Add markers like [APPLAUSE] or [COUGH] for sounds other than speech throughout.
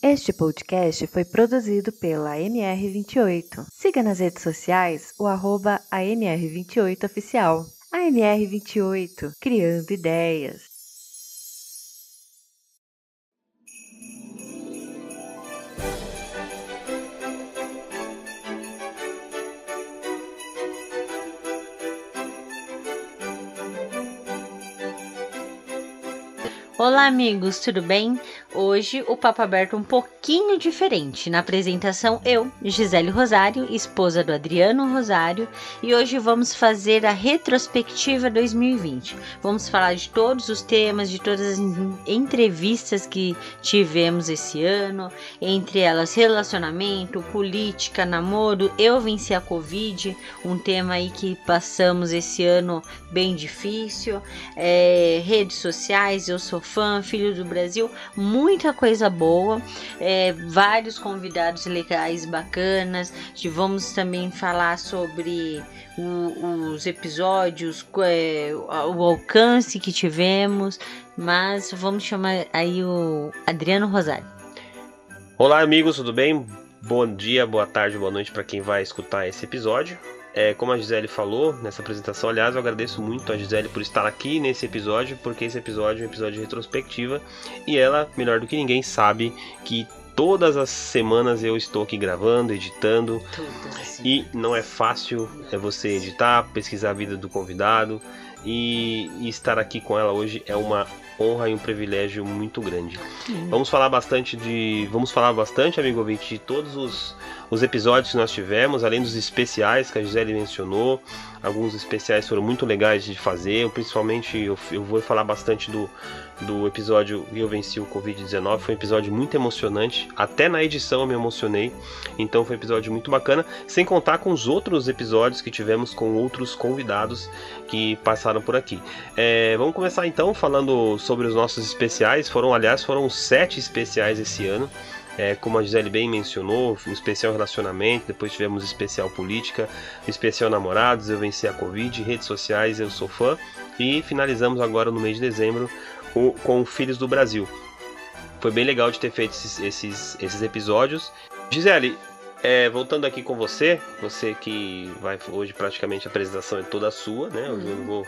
Este podcast foi produzido pela AMR28. Siga nas redes sociais o arroba AMR28Oficial. AMR28, criando ideias. Olá, amigos, tudo bem? Hoje o papo aberto um pouquinho diferente. Na apresentação, eu, Gisele Rosário, esposa do Adriano Rosário, e hoje vamos fazer a retrospectiva 2020. Vamos falar de todos os temas, de todas as entrevistas que tivemos esse ano, entre elas relacionamento, política, namoro, eu venci a Covid, um tema aí que passamos esse ano bem difícil, é, redes sociais, eu sou fã, filho do Brasil, muita coisa boa, é, vários convidados legais, bacanas. Vamos também falar sobre o, os episódios, é, o alcance que tivemos, mas vamos chamar aí o Adriano Rosário. Olá, amigos, tudo bem? Bom dia, boa tarde, boa noite para quem vai escutar esse episódio. É, como a Gisele falou nessa apresentação, aliás, eu agradeço muito a Gisele por estar aqui nesse episódio, porque esse episódio é um episódio de retrospectiva e ela, melhor do que ninguém, sabe que todas as semanas eu estou aqui gravando, editando e não é fácil é você editar, pesquisar a vida do convidado e, e estar aqui com ela hoje é uma honra e um privilégio muito grande. Vamos falar bastante de, vamos falar bastante, amigo ouvinte, de todos os os episódios que nós tivemos, além dos especiais que a Gisele mencionou, alguns especiais foram muito legais de fazer, principalmente eu, eu vou falar bastante do, do episódio Eu Venci o Covid-19, foi um episódio muito emocionante, até na edição eu me emocionei, então foi um episódio muito bacana, sem contar com os outros episódios que tivemos com outros convidados que passaram por aqui. É, vamos começar então falando sobre os nossos especiais, foram aliás foram sete especiais esse ano, é, como a Gisele bem mencionou, um especial relacionamento, depois tivemos especial política, especial namorados, eu venci a Covid, redes sociais, eu sou fã, e finalizamos agora no mês de dezembro o, com Filhos do Brasil. Foi bem legal de ter feito esses, esses, esses episódios. Gisele, é, voltando aqui com você, você que vai hoje praticamente a apresentação é toda sua, né? Hoje eu vou,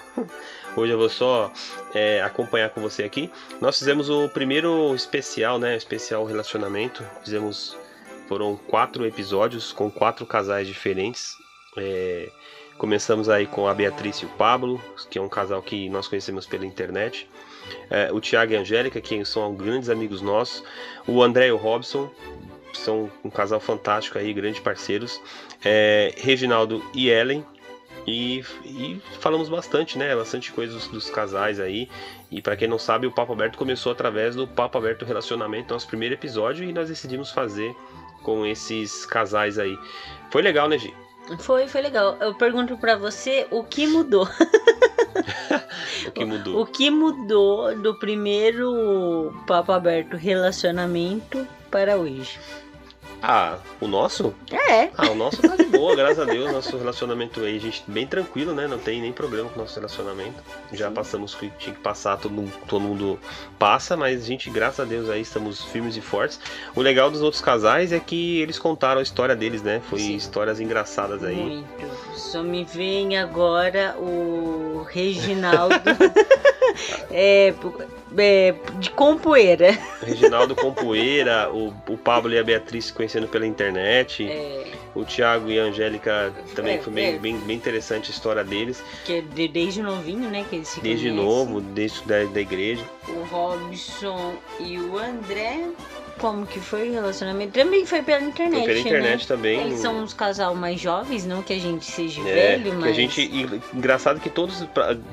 hoje eu vou só é, acompanhar com você aqui. Nós fizemos o primeiro especial, né? Especial relacionamento. Fizemos foram quatro episódios com quatro casais diferentes. É, começamos aí com a Beatriz e o Pablo, que é um casal que nós conhecemos pela internet. É, o Tiago e a Angélica, que são grandes amigos nossos. O André e o Robson, são um casal fantástico aí, grandes parceiros. É, Reginaldo e Ellen. E, e, falamos bastante, né? Bastante coisas dos, dos casais aí. E para quem não sabe, o Papo Aberto começou através do Papo Aberto Relacionamento, nosso primeiro episódio, e nós decidimos fazer com esses casais aí. Foi legal, né, Gi? Foi, foi legal. Eu pergunto para você o que mudou. [LAUGHS] o que mudou? O que mudou do primeiro Papo Aberto Relacionamento para hoje? Ah, o nosso? É. Ah, o nosso tá de boa, graças a Deus. Nosso relacionamento aí, gente, bem tranquilo, né? Não tem nem problema com o nosso relacionamento. Já Sim. passamos o que tinha que passar, todo mundo, todo mundo passa, mas a gente, graças a Deus, aí estamos firmes e fortes. O legal dos outros casais é que eles contaram a história deles, né? Foi Sim. histórias engraçadas aí. Muito. Só me vem agora o Reginaldo. [LAUGHS] é, é, de Compoeira. [LAUGHS] Reginaldo Compoeira, o, o Pablo e a Beatriz se conhecendo pela internet. É. O Thiago e a Angélica também é, foi bem, é. bem, bem, interessante a história deles. Que é de, desde novinho, né? Que eles se Desde conhecem. novo, desde da, da igreja. O Robson e o André como que foi o relacionamento? Também foi pela internet. Foi pela internet né? também. Eles são uns casal mais jovens, não que a gente seja é, velho, mas. a gente. Engraçado que todos,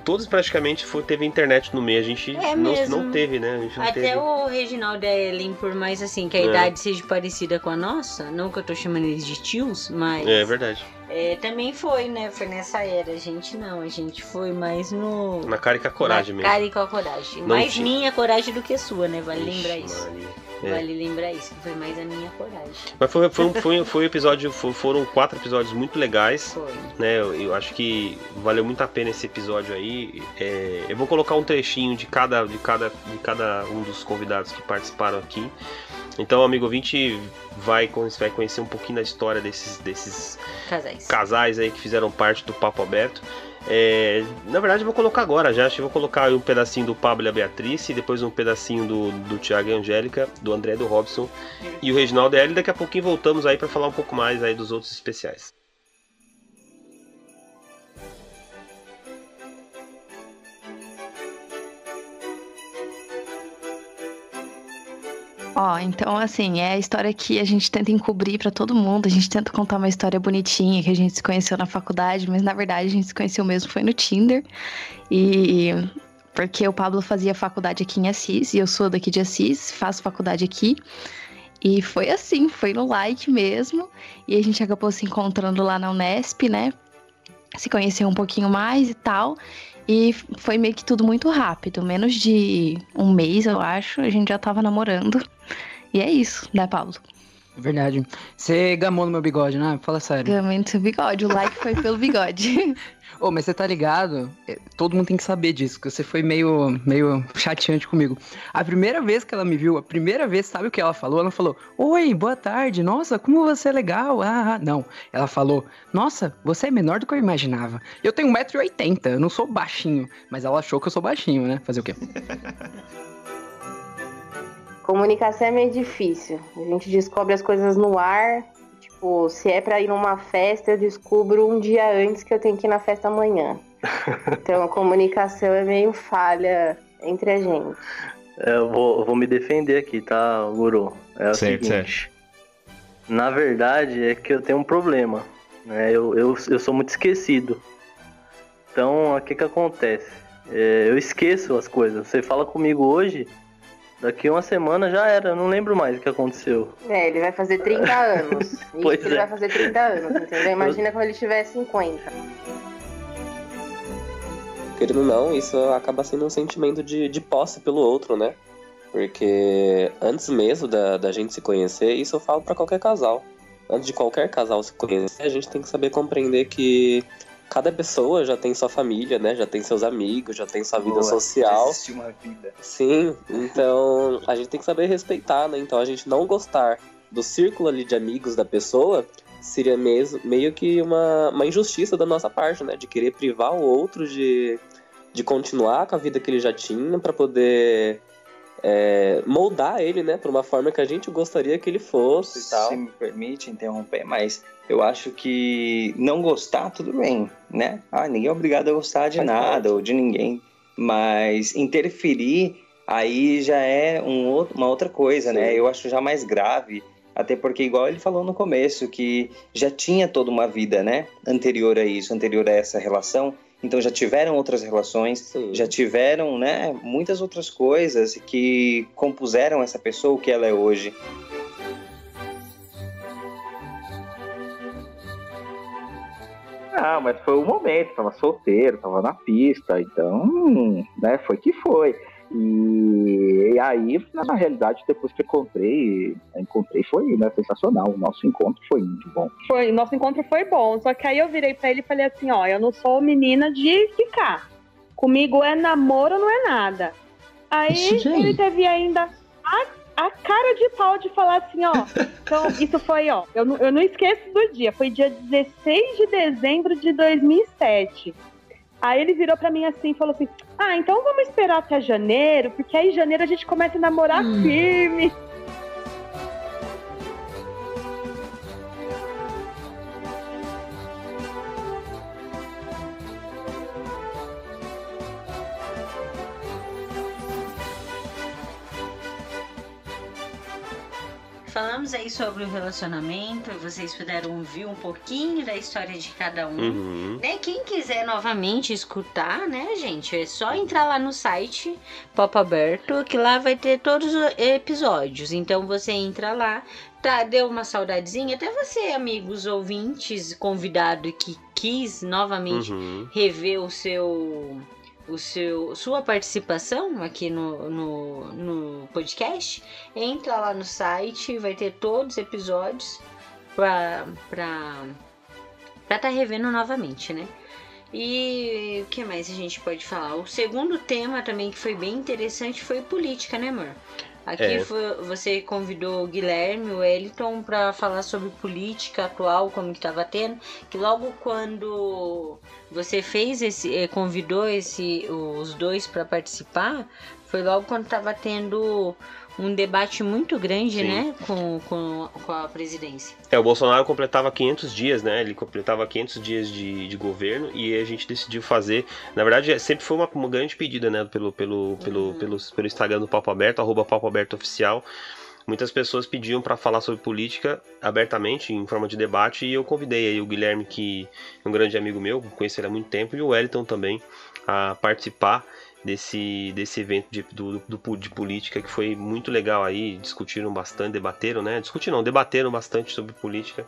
todos praticamente foi, teve internet no meio. A gente é não, não teve, né? Até teve. o Reginaldo e a Ellen, por mais assim, que a é. idade seja parecida com a nossa, não que eu tô chamando eles de tios, mas. É verdade. É, também foi, né? Foi nessa era. A gente não, a gente foi mais no. Na cara e com a coragem Na mesmo. Cara e com a coragem. Não mais tinha. minha coragem do que sua, né? Vale Ixi, lembrar isso. Maria. É. Vale lembrar isso, que foi mais a minha coragem. Mas foi, foi, foi, foi um episódio, foram quatro episódios muito legais. Foi. Né? Eu, eu, acho que valeu muito a pena esse episódio aí. É, eu vou colocar um trechinho de cada, de, cada, de cada um dos convidados que participaram aqui. Então, amigo ouvinte, vai, vai conhecer um pouquinho da história desses, desses casais. casais aí que fizeram parte do Papo Aberto. É, na verdade, eu vou colocar agora já. Acho que vou colocar um pedacinho do Pablo e a Beatriz, e depois um pedacinho do, do Tiago e Angélica, do André e do Robson e o Reginaldo L. Daqui a pouquinho voltamos aí para falar um pouco mais aí dos outros especiais. Ó, oh, então assim, é a história que a gente tenta encobrir para todo mundo, a gente tenta contar uma história bonitinha que a gente se conheceu na faculdade, mas na verdade a gente se conheceu mesmo foi no Tinder. E porque o Pablo fazia faculdade aqui em Assis e eu sou daqui de Assis, faço faculdade aqui. E foi assim, foi no like mesmo. E a gente acabou se encontrando lá na Unesp, né? Se conheceu um pouquinho mais e tal. E foi meio que tudo muito rápido. Menos de um mês, eu acho, a gente já tava namorando. E é isso, né, Paulo? Verdade. Você gamou no meu bigode, né? Fala sério. Gamei no seu bigode. O like foi pelo bigode. [LAUGHS] Ô, mas você tá ligado? É, todo mundo tem que saber disso, que você foi meio, meio chateante comigo. A primeira vez que ela me viu, a primeira vez, sabe o que ela falou? Ela falou: Oi, boa tarde, nossa, como você é legal. Ah, ah. não. Ela falou: Nossa, você é menor do que eu imaginava. Eu tenho 1,80m, eu não sou baixinho. Mas ela achou que eu sou baixinho, né? Fazer o quê? Comunicação é meio difícil. A gente descobre as coisas no ar Tipo, se é para ir numa festa, eu descubro um dia antes que eu tenho que ir na festa amanhã. [LAUGHS] Então a comunicação é meio falha entre a gente. É, eu vou, vou me defender aqui, tá, Guru? É o certo, seguinte. Certo. Na verdade, é que eu tenho um problema. Né? Eu, eu, eu sou muito esquecido. Então, o que que acontece? É, eu esqueço as coisas. Você fala comigo hoje, Daqui uma semana já era, eu não lembro mais o que aconteceu. É, ele vai fazer 30 [LAUGHS] anos. pois ele é. vai fazer 30 anos, entendeu? Imagina eu... quando ele tiver 50. Querendo ou não, isso acaba sendo um sentimento de, de posse pelo outro, né? Porque antes mesmo da, da gente se conhecer, isso eu falo para qualquer casal. Antes de qualquer casal se conhecer, a gente tem que saber compreender que cada pessoa já tem sua família, né? Já tem seus amigos, já tem sua vida Boa, social. Existe uma vida. Sim, então a gente tem que saber respeitar, né? Então a gente não gostar do círculo ali de amigos da pessoa seria mesmo, meio que uma, uma injustiça da nossa parte, né? De querer privar o outro de, de continuar com a vida que ele já tinha para poder é, moldar ele, né, para uma forma que a gente gostaria que ele fosse e tal. Se me permite interromper, mas eu acho que não gostar, tudo bem, né? Ah, ninguém é obrigado a gostar de Faz nada parte. ou de ninguém. Mas interferir aí já é um outro, uma outra coisa, né? Sim. né? Eu acho já mais grave. Até porque, igual ele falou no começo, que já tinha toda uma vida, né? Anterior a isso, anterior a essa relação. Então já tiveram outras relações, Sim. já tiveram, né? Muitas outras coisas que compuseram essa pessoa o que ela é hoje. Ah, mas foi o momento, tava solteiro, tava na pista, então, né, foi que foi. E, e, aí, na realidade, depois que encontrei, encontrei foi né, sensacional. O nosso encontro foi muito bom. Foi, nosso encontro foi bom. Só que aí eu virei para ele e falei assim: ó, eu não sou menina de ficar. Comigo é namoro, não é nada. Aí ele teve ainda a a cara de pau de falar assim, ó. Então, [LAUGHS] isso foi, ó. Eu não, eu não esqueço do dia. Foi dia 16 de dezembro de 2007. Aí ele virou para mim assim e falou assim: Ah, então vamos esperar até janeiro, porque aí em janeiro a gente começa a namorar hum. firme. Falamos aí sobre o relacionamento, vocês puderam ouvir um pouquinho da história de cada um. Uhum. Né? Quem quiser novamente escutar, né, gente, é só entrar lá no site Pop Aberto, que lá vai ter todos os episódios. Então você entra lá, tá, deu uma saudadezinha, até você, amigos ouvintes, convidado que quis novamente uhum. rever o seu o seu, sua participação aqui no, no, no podcast, entra lá no site, vai ter todos os episódios pra estar tá revendo novamente, né? E o que mais a gente pode falar? O segundo tema também que foi bem interessante foi política, né, amor? Aqui É. foi- você convidou o Guilherme, o Eliton, para falar sobre política atual, como que estava tendo. Que logo quando você fez esse, eh, convidou esse, os dois para participar, foi logo quando estava tendo um debate muito grande, Sim. né, com, com, com a presidência. É, o Bolsonaro completava 500 dias, né? Ele completava 500 dias de, de governo e a gente decidiu fazer. Na verdade, é- sempre foi uma, uma grande pedida, né? Pelo, pelo, pelo, pelo, pelo Instagram do Papo Aberto, arroba Papo Aberto Oficial. Muitas pessoas pediam para falar sobre política abertamente, em forma de debate, e eu convidei aí o Guilherme, que é um grande amigo meu, conheço ele há muito tempo, e o Wellington também, a participar desse, desse evento de, do, do- de política que foi muito legal aí, discutiram bastante, debateram, né? Discutiram, não, debateram bastante sobre política.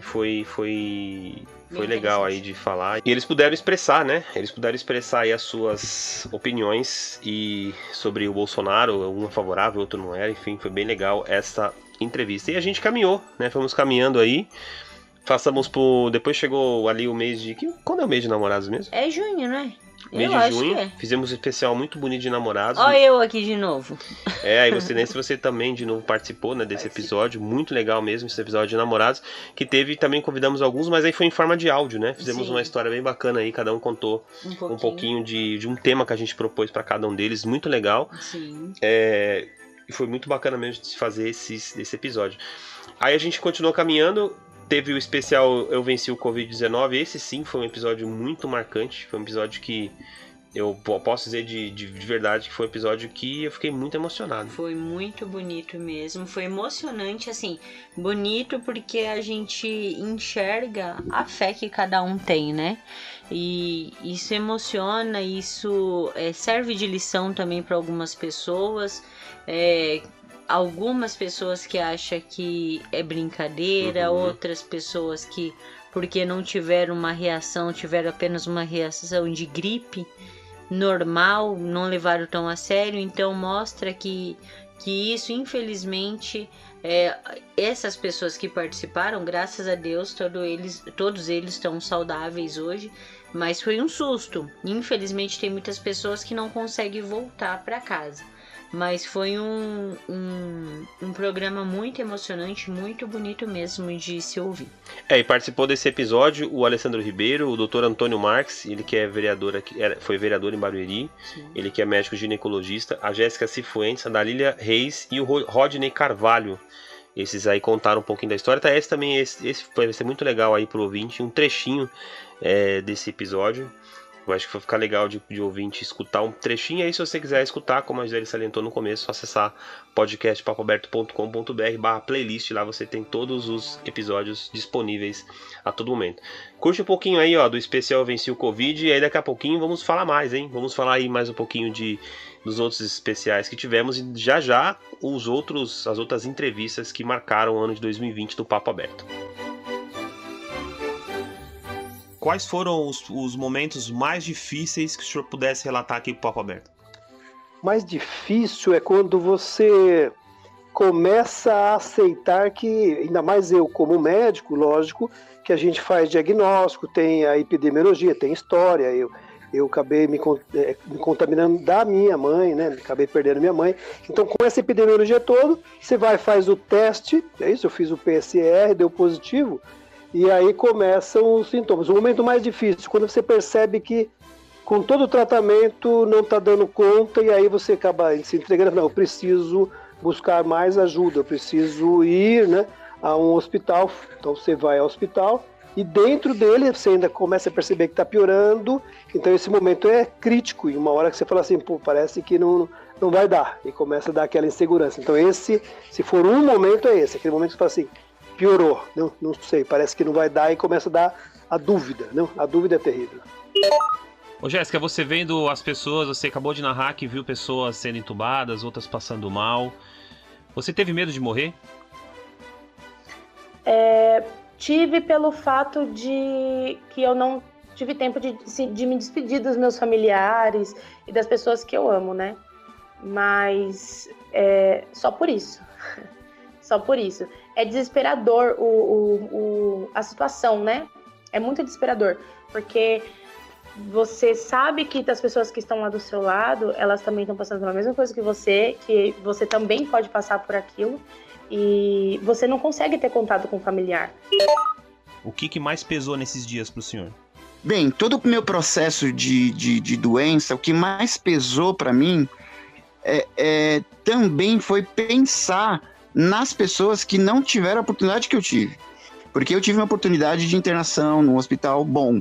Foi, foi, foi Bem legal aí de falar. E eles puderam expressar, né? Eles puderam expressar aí as suas opiniões e sobre o Bolsonaro, um é favorável, outro não era, enfim, foi bem legal essa entrevista. E a gente caminhou, né? Fomos caminhando aí. Passamos por. Depois chegou ali o mês de. Quando é o mês de namorados mesmo? É junho, né? Mês eu de junho. é. Fizemos um especial muito bonito de namorados. Olha eu aqui de novo. [LAUGHS] É, aí você, nesse você também de novo participou, né, desse episódio, muito legal mesmo, esse episódio de namorados, que teve, também convidamos alguns, mas aí foi em forma de áudio, né, fizemos Sim. uma história bem bacana aí, cada um contou Um pouquinho. um pouquinho de, de um tema que a gente propôs para cada um deles, muito legal, Sim. é, e foi muito bacana mesmo de fazer esses, esse episódio. Aí a gente continuou caminhando, teve o especial Eu Venci o Covid-19, esse sim foi um episódio muito marcante, foi um episódio que eu po- posso dizer de, de, de verdade que foi um episódio que eu fiquei muito emocionado. Foi muito bonito mesmo, foi emocionante, assim, bonito porque a gente enxerga a fé que cada um tem, né? E isso emociona, isso é, serve de lição também para algumas pessoas. é, algumas pessoas que acham que é brincadeira, Uhum. outras pessoas que, porque não tiveram uma reação, tiveram apenas uma reação de gripe normal, não levaram tão a sério, então mostra que, que isso, infelizmente, é, essas pessoas que participaram, graças a Deus, todo eles, todos eles estão saudáveis hoje, mas foi um susto. Infelizmente, tem muitas pessoas que não conseguem voltar para casa. Mas foi um, um, um programa muito emocionante, muito bonito mesmo de se ouvir. É, e participou desse episódio o Alessandro Ribeiro, o Dr. Antônio Marques, ele que é vereador aqui, foi vereador em Barueri, ele que é médico ginecologista, a Jéssica Cifuentes, a Dalília Reis e o Ro- Rodney Carvalho. Esses aí contaram um pouquinho da história. Tá, esse também esse, esse vai ser muito legal aí pro ouvinte, um trechinho é, desse episódio. Eu acho que vai ficar legal de, de ouvinte escutar um trechinho aí, se você quiser escutar, como a Gisele salientou no começo, acessar podcastpapoaberto.com.br barra playlist, lá você tem todos os episódios disponíveis a todo momento. Curte um pouquinho aí, ó, do especial Venci o Covid, e aí daqui a pouquinho vamos falar mais, hein? Vamos falar aí mais um pouquinho de dos outros especiais que tivemos e já já os outros as outras entrevistas que marcaram o ano de 2020 do Papo Aberto. Quais foram os, os momentos mais difíceis que o senhor pudesse relatar aqui pro Papo Aberto? mais difícil é quando você começa a aceitar que, ainda mais eu como médico, lógico, que a gente faz diagnóstico, tem a epidemiologia, tem história, eu, eu acabei me, eh, me contaminando da minha mãe, né? Acabei perdendo minha mãe. Então, com essa epidemiologia toda, você vai faz o teste, é isso, eu fiz o PCR, deu positivo, e aí começam os sintomas. O momento mais difícil, quando você percebe que com todo o tratamento não está dando conta e aí você acaba se entregando, não, eu preciso buscar mais ajuda, eu preciso ir né, a um hospital. Então você vai ao hospital e dentro dele você ainda começa a perceber que está piorando, então esse momento é crítico e uma hora que você fala assim, pô, parece que não, não vai dar e começa a dar aquela insegurança. Então esse, se for um momento é esse, aquele momento que você fala assim, piorou, não, não sei, parece que não vai dar e começa a dar a dúvida, não? A dúvida é terrível. Ô Jéssica, você vendo as pessoas, você acabou de narrar que viu pessoas sendo entubadas, outras passando mal. Você teve medo de morrer? É, tive pelo fato de que eu não tive tempo de, de me despedir dos meus familiares e das pessoas que eu amo, né? Mas é, só por isso. [LAUGHS] só por isso. É desesperador o, o- o- a situação, né? É muito desesperador. Porque você sabe que as pessoas que estão lá do seu lado, elas também estão passando pela mesma coisa que você, que você também pode passar por aquilo e você não consegue ter contato com o familiar. O que, que mais pesou nesses dias pro senhor? Bem, todo o meu processo de, de, de doença, o que mais pesou para mim é, é, também foi pensar nas pessoas que não tiveram a oportunidade que eu tive. Porque eu tive uma oportunidade de internação num hospital bom,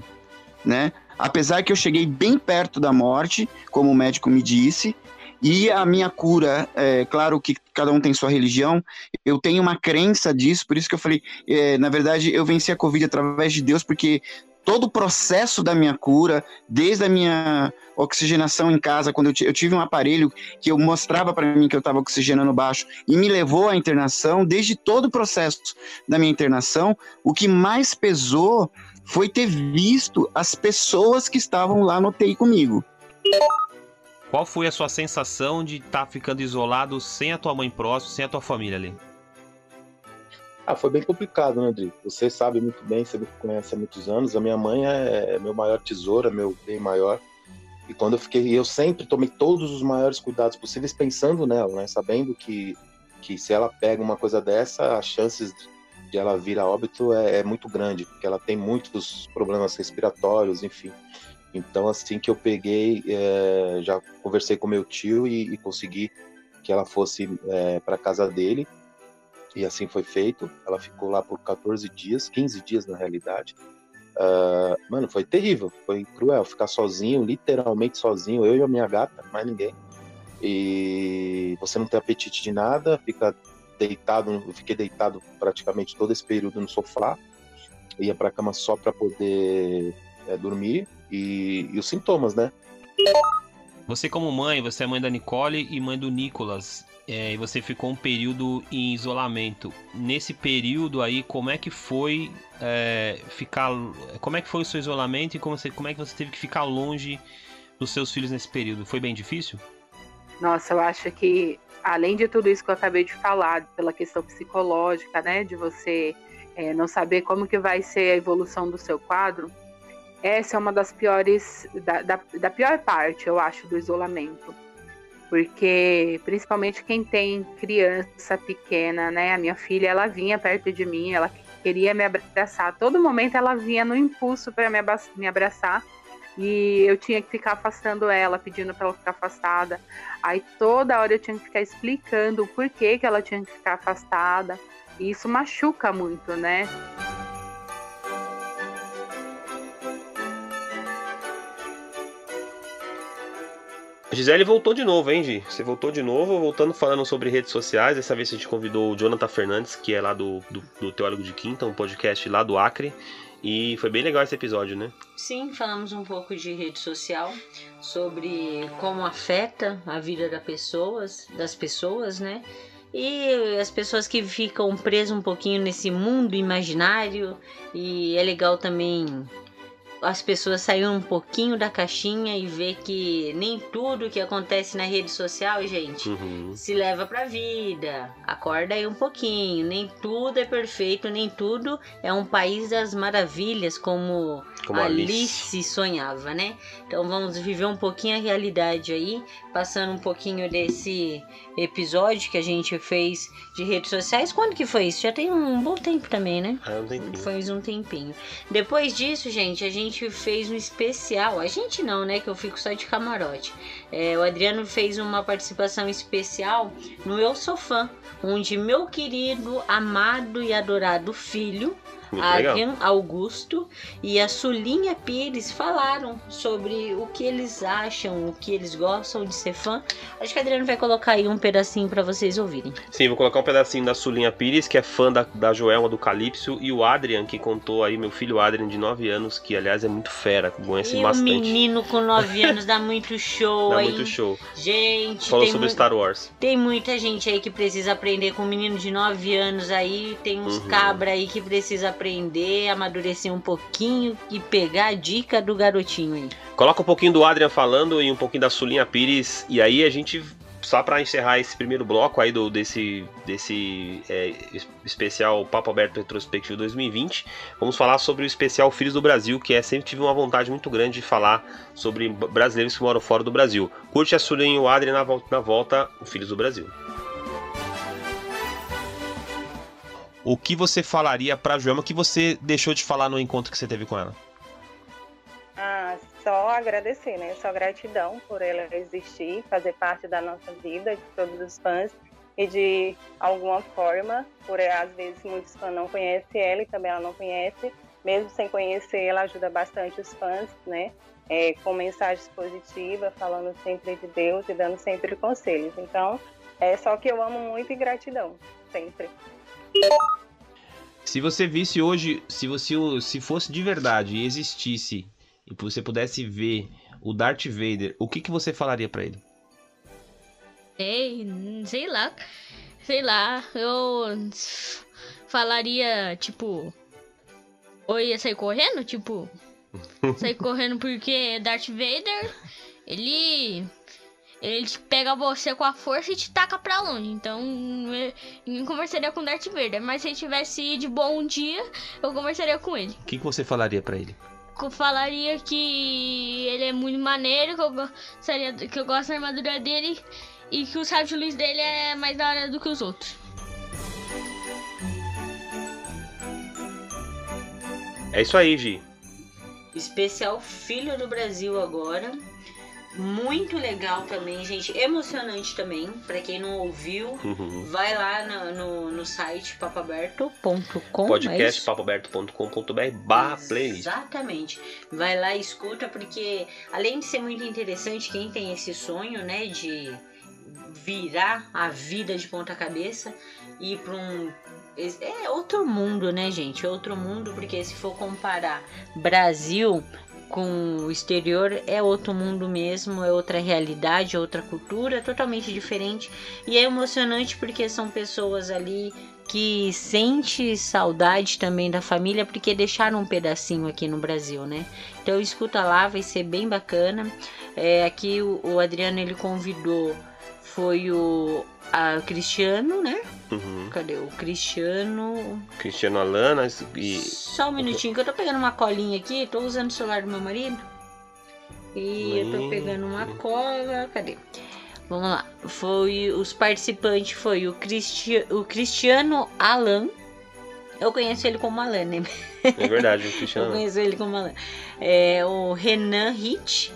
né? Apesar que eu cheguei bem perto da morte, como o médico me disse, e a minha cura, é claro que cada um tem sua religião, eu tenho uma crença disso, por isso que eu falei, é, na verdade, eu venci a Covid através de Deus, porque todo o processo da minha cura, desde a minha oxigenação em casa, quando eu, eu tive um aparelho que eu mostrava para mim que eu estava oxigenando baixo e me levou à internação, desde todo o processo da minha internação, o que mais pesou foi ter visto as pessoas que estavam lá no TI comigo. Qual foi a sua sensação de estar tá ficando isolado sem a tua mãe próxima, sem a tua família ali? Ah, foi bem complicado, né, Adri? Você sabe muito bem, você me conhece há muitos anos. A minha mãe é meu maior tesouro, é meu bem maior. E quando eu fiquei, eu sempre tomei todos os maiores cuidados possíveis pensando nela, né? Sabendo que, que se ela pega uma coisa dessa, as chances de ela vir a óbito é, é muito grande, porque ela tem muitos problemas respiratórios, enfim. Então, assim que eu peguei, é, já conversei com meu tio e, e consegui que ela fosse é, para casa dele. E assim foi feito. Ela ficou lá por 14 dias, 15 dias na realidade. Uh, mano, foi terrível, foi cruel ficar sozinho, literalmente sozinho, eu e a minha gata, mais ninguém. E você não tem apetite de nada, fica deitado, eu fiquei deitado praticamente todo esse período no sofá, ia para cama só para poder é, dormir e, e os sintomas, né? Você como mãe, você é mãe da Nicole e mãe do Nicolas é, e você ficou um período em isolamento. Nesse período aí, como é que foi é, ficar. Como é que foi o seu isolamento e como, você, como é que você teve que ficar longe dos seus filhos nesse período? Foi bem difícil? Nossa, eu acho que além de tudo isso que eu acabei de falar, pela questão psicológica, né, de você é, não saber como que vai ser a evolução do seu quadro, essa é uma das piores, da, da, da pior parte, eu acho, do isolamento porque principalmente quem tem criança pequena, né? A minha filha, ela vinha perto de mim, ela queria me abraçar. A todo momento ela vinha no impulso para me abraçar e eu tinha que ficar afastando ela, pedindo para ela ficar afastada. Aí toda hora eu tinha que ficar explicando o porquê que ela tinha que ficar afastada. E isso machuca muito, né? Gisele voltou de novo, hein, Gi? Você voltou de novo, voltando falando sobre redes sociais. Dessa vez a gente convidou o Jonathan Fernandes, que é lá do, do, do Teólogo de Quinta, um podcast lá do Acre. E foi bem legal esse episódio, né? Sim, falamos um pouco de rede social, sobre como afeta a vida das pessoas, das pessoas, né? E as pessoas que ficam presas um pouquinho nesse mundo imaginário. E é legal também as pessoas saíram um pouquinho da caixinha e ver que nem tudo que acontece na rede social, gente, uhum. se leva pra vida. Acorda aí um pouquinho. Nem tudo é perfeito, nem tudo é um país das maravilhas, como, como Alice. Alice sonhava, né? Então vamos viver um pouquinho a realidade aí, passando um pouquinho desse episódio que a gente fez de redes sociais. Quando que foi isso? Já tem um bom tempo também, né? É um tempinho. Foi um tempinho. Depois disso, gente, a gente fez um especial. A gente não, né? Que eu fico só de camarote. É, o Adriano fez uma participação especial no Eu Sou Fã, onde meu querido, amado e adorado filho Adrian Augusto e a Sulinha Pires falaram sobre o que eles acham, o que eles gostam de ser fã. Acho que a Adriano vai colocar aí um pedacinho para vocês ouvirem. Sim, vou colocar um pedacinho da Sulinha Pires, que é fã da, da Joelma do Calypso, e o Adrian, que contou aí, meu filho Adrian, de 9 anos, que aliás é muito fera, conhece e bastante. O menino com 9 [LAUGHS] anos dá muito show, Dá hein? muito show. Gente, Falou sobre Star Wars. Tem muita gente aí que precisa aprender com um menino de 9 anos aí, tem uns uhum. cabra aí que precisa aprender, amadurecer um pouquinho e pegar a dica do garotinho aí. Coloca um pouquinho do Adrian falando e um pouquinho da Sulinha Pires, e aí a gente só para encerrar esse primeiro bloco aí do, desse, desse é, especial Papo Aberto Retrospectivo 2020, vamos falar sobre o especial Filhos do Brasil, que é sempre tive uma vontade muito grande de falar sobre brasileiros que moram fora do Brasil. Curte a Sulen e o Adri na volta, na volta, o Filhos do Brasil. O que você falaria pra Joelma que você deixou de falar no encontro que você teve com ela? Ah, só agradecer, né? Só gratidão por ela existir, fazer parte da nossa vida, de todos os fãs e de alguma forma, por às vezes muitos fãs não conhecem ela e também ela não conhece, mesmo sem conhecer, ela ajuda bastante os fãs, né? É, com mensagens positivas, falando sempre de Deus e dando sempre conselhos. Então, é só que eu amo muito e gratidão, sempre. Se você visse hoje, se você se fosse de verdade e existisse e você pudesse ver o Darth Vader, o que, que você falaria para ele? Sei, sei lá. Sei lá, eu falaria, tipo, ou ia sair correndo, tipo, sair [LAUGHS] correndo porque Darth Vader, ele ele pega você com a força e te taca pra longe. Então, ninguém conversaria com Darth Vader. Mas se ele tivesse de bom dia, eu conversaria com ele. O que, que você falaria para ele? Eu falaria que ele é muito maneiro, que eu, gostaria, que eu gosto da armadura dele e que o sábio de luz dele é mais da hora do que os outros. É isso aí, Gi. Especial Filho do Brasil agora. Muito legal também, gente. Emocionante também. Para quem não ouviu, uhum. vai lá no, no, no site papaberto.com. Podcast é papaberto.com.br barra playlist. Exatamente. Vai lá e escuta, porque além de ser muito interessante, quem tem esse sonho, né, de virar a vida de ponta cabeça e para um é outro mundo, né, gente? É outro mundo, porque se for comparar Brasil com o exterior é outro mundo mesmo, é outra realidade, é outra cultura, totalmente diferente. E é emocionante porque são pessoas ali que sente saudade também da família porque deixaram um pedacinho aqui no Brasil, né? Então escuta lá, vai ser bem bacana. É, aqui o, o Adriano ele convidou foi o a Cristiano, né? Uhum. Cadê o Cristiano? Cristiano Alana e. Só um minutinho, que eu tô pegando uma colinha aqui, tô usando o celular do meu marido. E eu tô pegando uma cola. Cadê? Vamos lá. Foi os participantes foi o, Cristi... o Cristiano Alan. Eu conheço ele como Alan, né? É verdade, o [LAUGHS] Cristiano. eu conheço ele como Alan. É o Renan Hit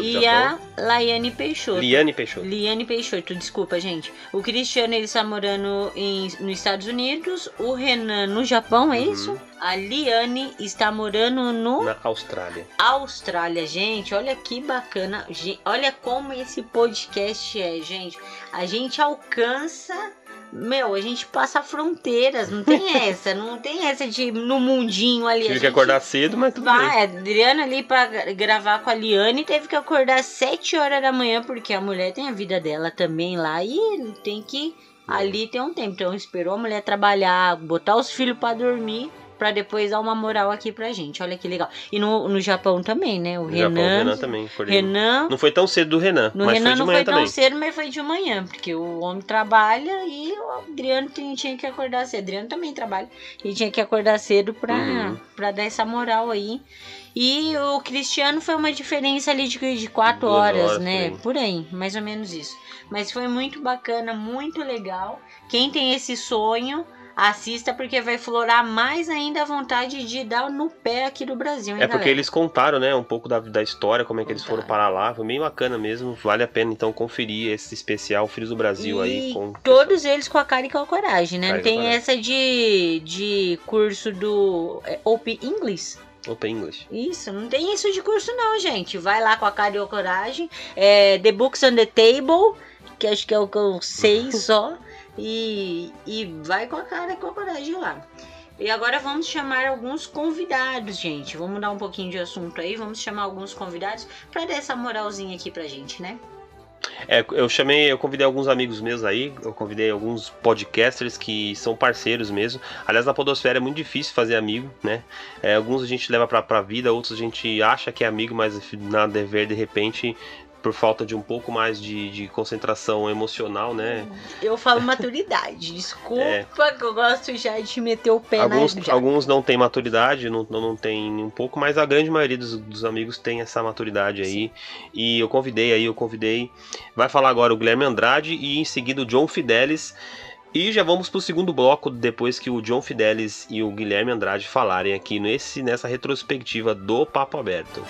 e a Laiane Peixoto. Liane Peixoto. Liane Peixoto, desculpa, gente. O Cristiano ele está morando em, nos Estados Unidos, o Renan no Japão, é uhum. isso? A Liane está morando no na Austrália. Austrália, gente, olha que bacana. Olha como esse podcast é, gente. A gente alcança meu, a gente passa fronteiras, não tem [LAUGHS] essa, não tem essa de no mundinho ali. Tive que acordar cedo, mas tudo vai, bem. A Adriana ali pra gravar com a Liane teve que acordar 7 horas da manhã, porque a mulher tem a vida dela também lá e tem que ali ter um tempo. Então esperou a mulher trabalhar, botar os filhos para dormir para depois dar uma moral aqui pra gente. Olha que legal. E no, no Japão também, né? O no Renan. Japão, o Renan também. Renan. Não foi tão cedo do Renan. No mas Renan foi não foi também. tão cedo, mas foi de manhã, porque o homem trabalha e o Adriano tinha que acordar cedo. O Adriano também trabalha e tinha que acordar cedo pra, uhum. Pra dar essa moral aí. E o Cristiano foi uma diferença ali de, de quatro horas, horas, né? Por aí, mais ou menos isso. Mas foi muito bacana, muito legal. Quem tem esse sonho, assista porque vai florar mais ainda a vontade de dar no pé aqui do Brasil. Hein, é porque galera? eles contaram, né, um pouco da, da história, como é que eles foram parar lá. Foi bem bacana mesmo. Vale a pena então conferir esse especial Filhos do Brasil e aí. Com... Todos eles com a cara e com a coragem, né? Não tem essa de, de curso do é, Open English. Open English. Isso, não tem isso de curso não, gente. Vai lá com a cara e a coragem. É, the Books on the Table, que acho que é o que eu sei [LAUGHS] só e, e vai com a cara e com a coragem lá. E agora vamos chamar alguns convidados, gente. Vamos mudar um pouquinho de assunto aí. Vamos chamar alguns convidados para dar essa moralzinha aqui pra gente, né? É, eu chamei, eu convidei alguns amigos meus aí, eu convidei alguns podcasters que são parceiros mesmo. Aliás, na Podosfera é muito difícil fazer amigo, né? É, alguns a gente leva pra, pra vida, outros a gente acha que é amigo, mas nada é ver de repente por falta de um pouco mais de, de concentração emocional, né? Eu falo maturidade, desculpa é. que eu gosto já de meter o pé alguns, na Alguns não têm maturidade, não, não tem um pouco, mas a grande maioria dos, dos amigos tem essa maturidade aí. Sim. E eu convidei aí, eu convidei. Vai falar agora o Guilherme Andrade e em seguida o John Fidelis. E já vamos para o segundo bloco, depois que o John Fidelis e o Guilherme Andrade falarem aqui nesse, nessa retrospectiva do Papo Aberto.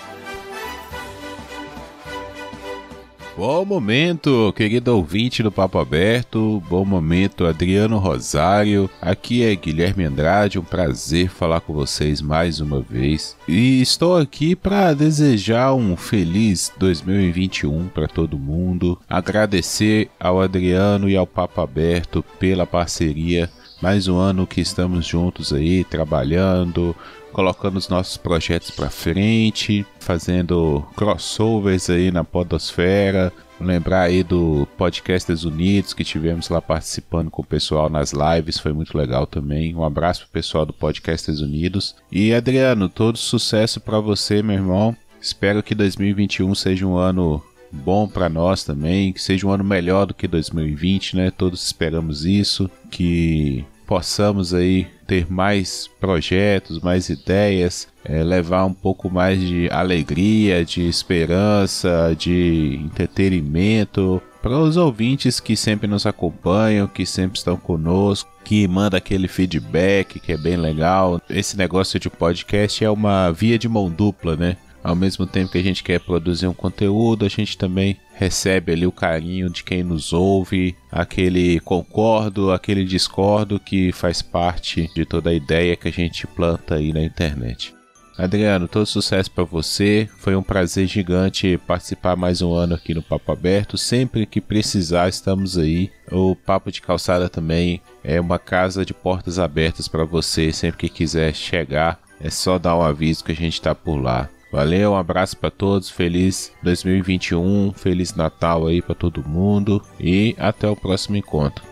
Bom momento, querido ouvinte do Papo Aberto. Bom momento, Adriano Rosário. Aqui é Guilherme Andrade. Um prazer falar com vocês mais uma vez. E estou aqui para desejar um feliz 2021 para todo mundo. Agradecer ao Adriano e ao Papo Aberto pela parceria. Mais um ano que estamos juntos aí, trabalhando, colocando os nossos projetos para frente, fazendo crossovers aí na podosfera. Lembrar aí do Podcasters Unidos que tivemos lá participando com o pessoal nas lives, foi muito legal também. Um abraço pro pessoal do Podcasters Unidos. E Adriano, todo sucesso para você, meu irmão. Espero que 2021 seja um ano bom para nós também, que seja um ano melhor do que 2020, né? Todos esperamos isso, que possamos aí ter mais projetos, mais ideias, é, levar um pouco mais de alegria, de esperança, de entretenimento para os ouvintes que sempre nos acompanham, que sempre estão conosco, que manda aquele feedback que é bem legal. Esse negócio de podcast é uma via de mão dupla, né? Ao mesmo tempo que a gente quer produzir um conteúdo, a gente também recebe ali o carinho de quem nos ouve, aquele concordo, aquele discordo que faz parte de toda a ideia que a gente planta aí na internet. Adriano, todo sucesso para você. Foi um prazer gigante participar mais um ano aqui no Papo Aberto. Sempre que precisar, estamos aí. O Papo de Calçada também é uma casa de portas abertas para você. Sempre que quiser chegar, é só dar um aviso que a gente está por lá. Valeu, um abraço para todos, feliz 2021, feliz Natal aí para todo mundo e até o próximo encontro.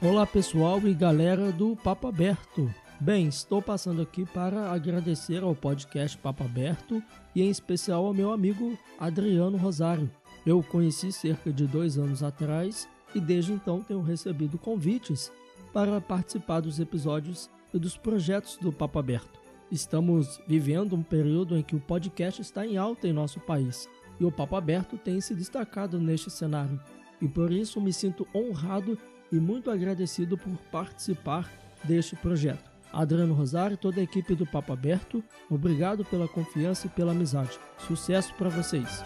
Olá pessoal e galera do Papo Aberto. Bem, estou passando aqui para agradecer ao podcast Papo Aberto e em especial ao meu amigo Adriano Rosário. Eu o conheci cerca de dois anos atrás e desde então tenho recebido convites para participar dos episódios e dos projetos do Papo Aberto. Estamos vivendo um período em que o podcast está em alta em nosso país e o Papo Aberto tem se destacado neste cenário. E por isso me sinto honrado e muito agradecido por participar deste projeto. Adriano Rosário e toda a equipe do Papo Aberto, obrigado pela confiança e pela amizade. Sucesso para vocês!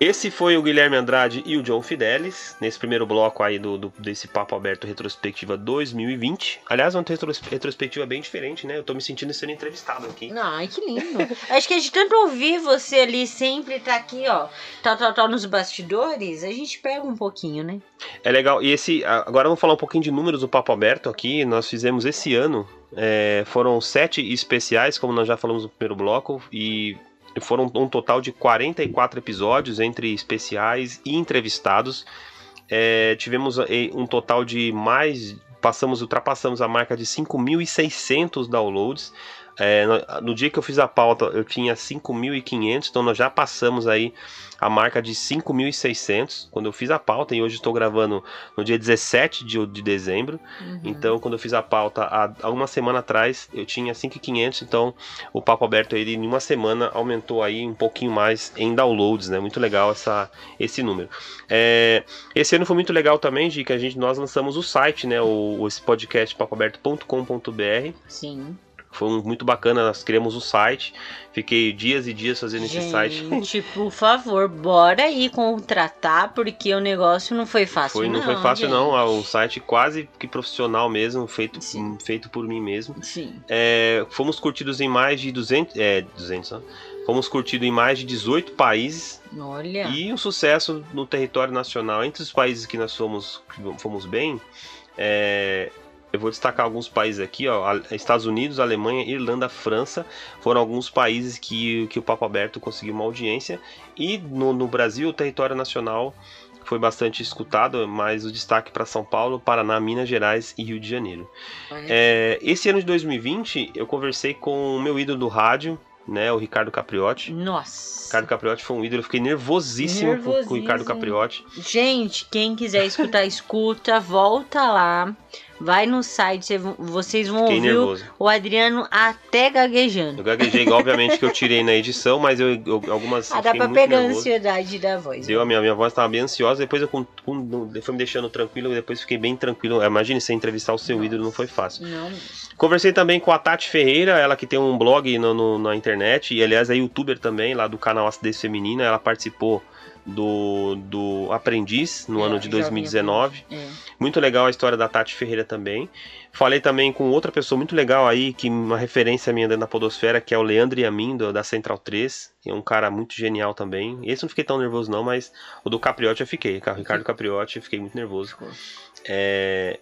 Esse foi o Guilherme Andrade e o John Fidelis, nesse primeiro bloco aí do, do desse Papo Aberto Retrospectiva 2020. Aliás, uma retrospectiva bem diferente, né? Eu tô me sentindo sendo entrevistado aqui. Ai, que lindo. [LAUGHS] Acho que a gente tanto ouvir você ali sempre tá aqui, ó, tal, tal, tal, nos bastidores, a gente pega um pouquinho, né? É legal. E esse, agora vamos falar um pouquinho de números do Papo Aberto aqui. Nós fizemos esse ano, é, foram sete especiais, como nós já falamos no primeiro bloco, e foram um total de 44 episódios entre especiais e entrevistados. É, tivemos é, um total de mais. Passamos, ultrapassamos a marca de 5.600 downloads. É, no, no, dia que eu fiz a pauta, eu tinha 5.500, então nós já passamos aí a marca de 5.600 quando eu fiz a pauta, e hoje estou gravando no dia 17 de, de dezembro. Uhum. Então, quando eu fiz a pauta há, há uma semana atrás, eu tinha 5.500, então o Papo Aberto ele, em uma semana aumentou aí um pouquinho mais em downloads, né? Muito legal essa, esse número. É, esse ano foi muito legal também, de que a gente, nós lançamos o site, né? O, esse podcast papoaberto.com.br. Sim. Foi muito bacana, nós criamos o site. Fiquei dias e dias fazendo Gente, esse site. Gente, [LAUGHS] por favor, bora aí contratar, porque o negócio não foi fácil, foi, não. Não foi fácil, gente. não. É um site quase que profissional mesmo, feito, feito por mim mesmo. Sim. É, fomos curtidos em mais de 200. É, 200, ó. Fomos curtidos em mais de 18 países Olha. e um sucesso no território nacional. Entre os países que nós fomos, que fomos bem, é, eu vou destacar alguns países aqui, ó, Estados Unidos, Alemanha, Irlanda, França, foram alguns países que, que o Papo Aberto conseguiu uma audiência. E no, no Brasil, o território nacional foi bastante escutado, mas o destaque para São Paulo, Paraná, Minas Gerais e Rio de Janeiro. É, esse ano de 2020, eu conversei com o meu ídolo do rádio, né, o Ricardo Capriotti. Nossa. Ricardo Capriotti foi um ídolo, eu fiquei nervosíssimo, com- com o Ricardo Nervosíssimo. Capriotti. Gente, quem quiser escutar, escuta, volta lá. Vai no site, cê- vocês vão Fiquei ouvir o- nervoso. o Adriano até gaguejando. Eu gaguejei, obviamente que eu tirei na edição, mas eu, eu- algumas. Ah, dá pra pegar a ansiedade da voz. Deu, a minha, minha voz estava bem ansiosa, depois eu com, com- foi me deixando tranquilo, depois fiquei bem tranquilo. Imagine você entrevistar o seu ídolo, não foi fácil. Não. Conversei também com a Tati Ferreira, ela que tem um blog no- no- na internet, e aliás é youtuber também, lá do canal Acidez Feminina, ela participou do, do Aprendiz no É, ano de Jovem 2019. É. Muito legal a história da Tati Ferreira também. Falei também com outra pessoa muito legal aí, que uma referência minha dentro da Podosfera, que é o Leandro Yamin, do- da Central 3. É um cara muito genial também. Esse não fiquei tão nervoso, não, mas o do Capriotti eu fiquei. O Ricardo Capriotti eu fiquei muito nervoso. É,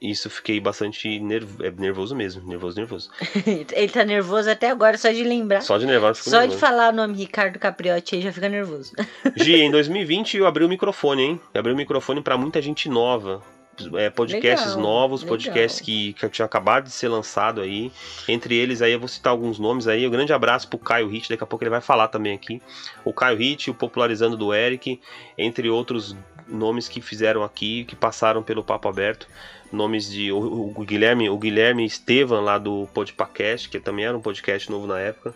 Isso fiquei bastante nervo... é, nervoso mesmo. Nervoso, nervoso. [LAUGHS] Ele tá nervoso até agora, só de lembrar. Só de nervoso fico Só de nervoso. falar o nome Ricardo Capriotti aí já fica nervoso. [LAUGHS] Gi, em 2020 eu abri o microfone, hein? Eu abri o microfone pra muita gente nova. É, podcasts Legal, novos, legal. podcasts que, que tinham acabado de ser lançado aí. Entre eles aí eu vou citar alguns nomes aí. Um grande abraço pro Caio Hit, daqui a pouco ele vai falar também aqui. O Caio Hit, o Popularizando do Eric, entre outros nomes que fizeram aqui, que passaram pelo Papo Aberto. Nomes de o, o Guilherme, o Guilherme Estevan lá do Podpacast, que também era um podcast novo na época.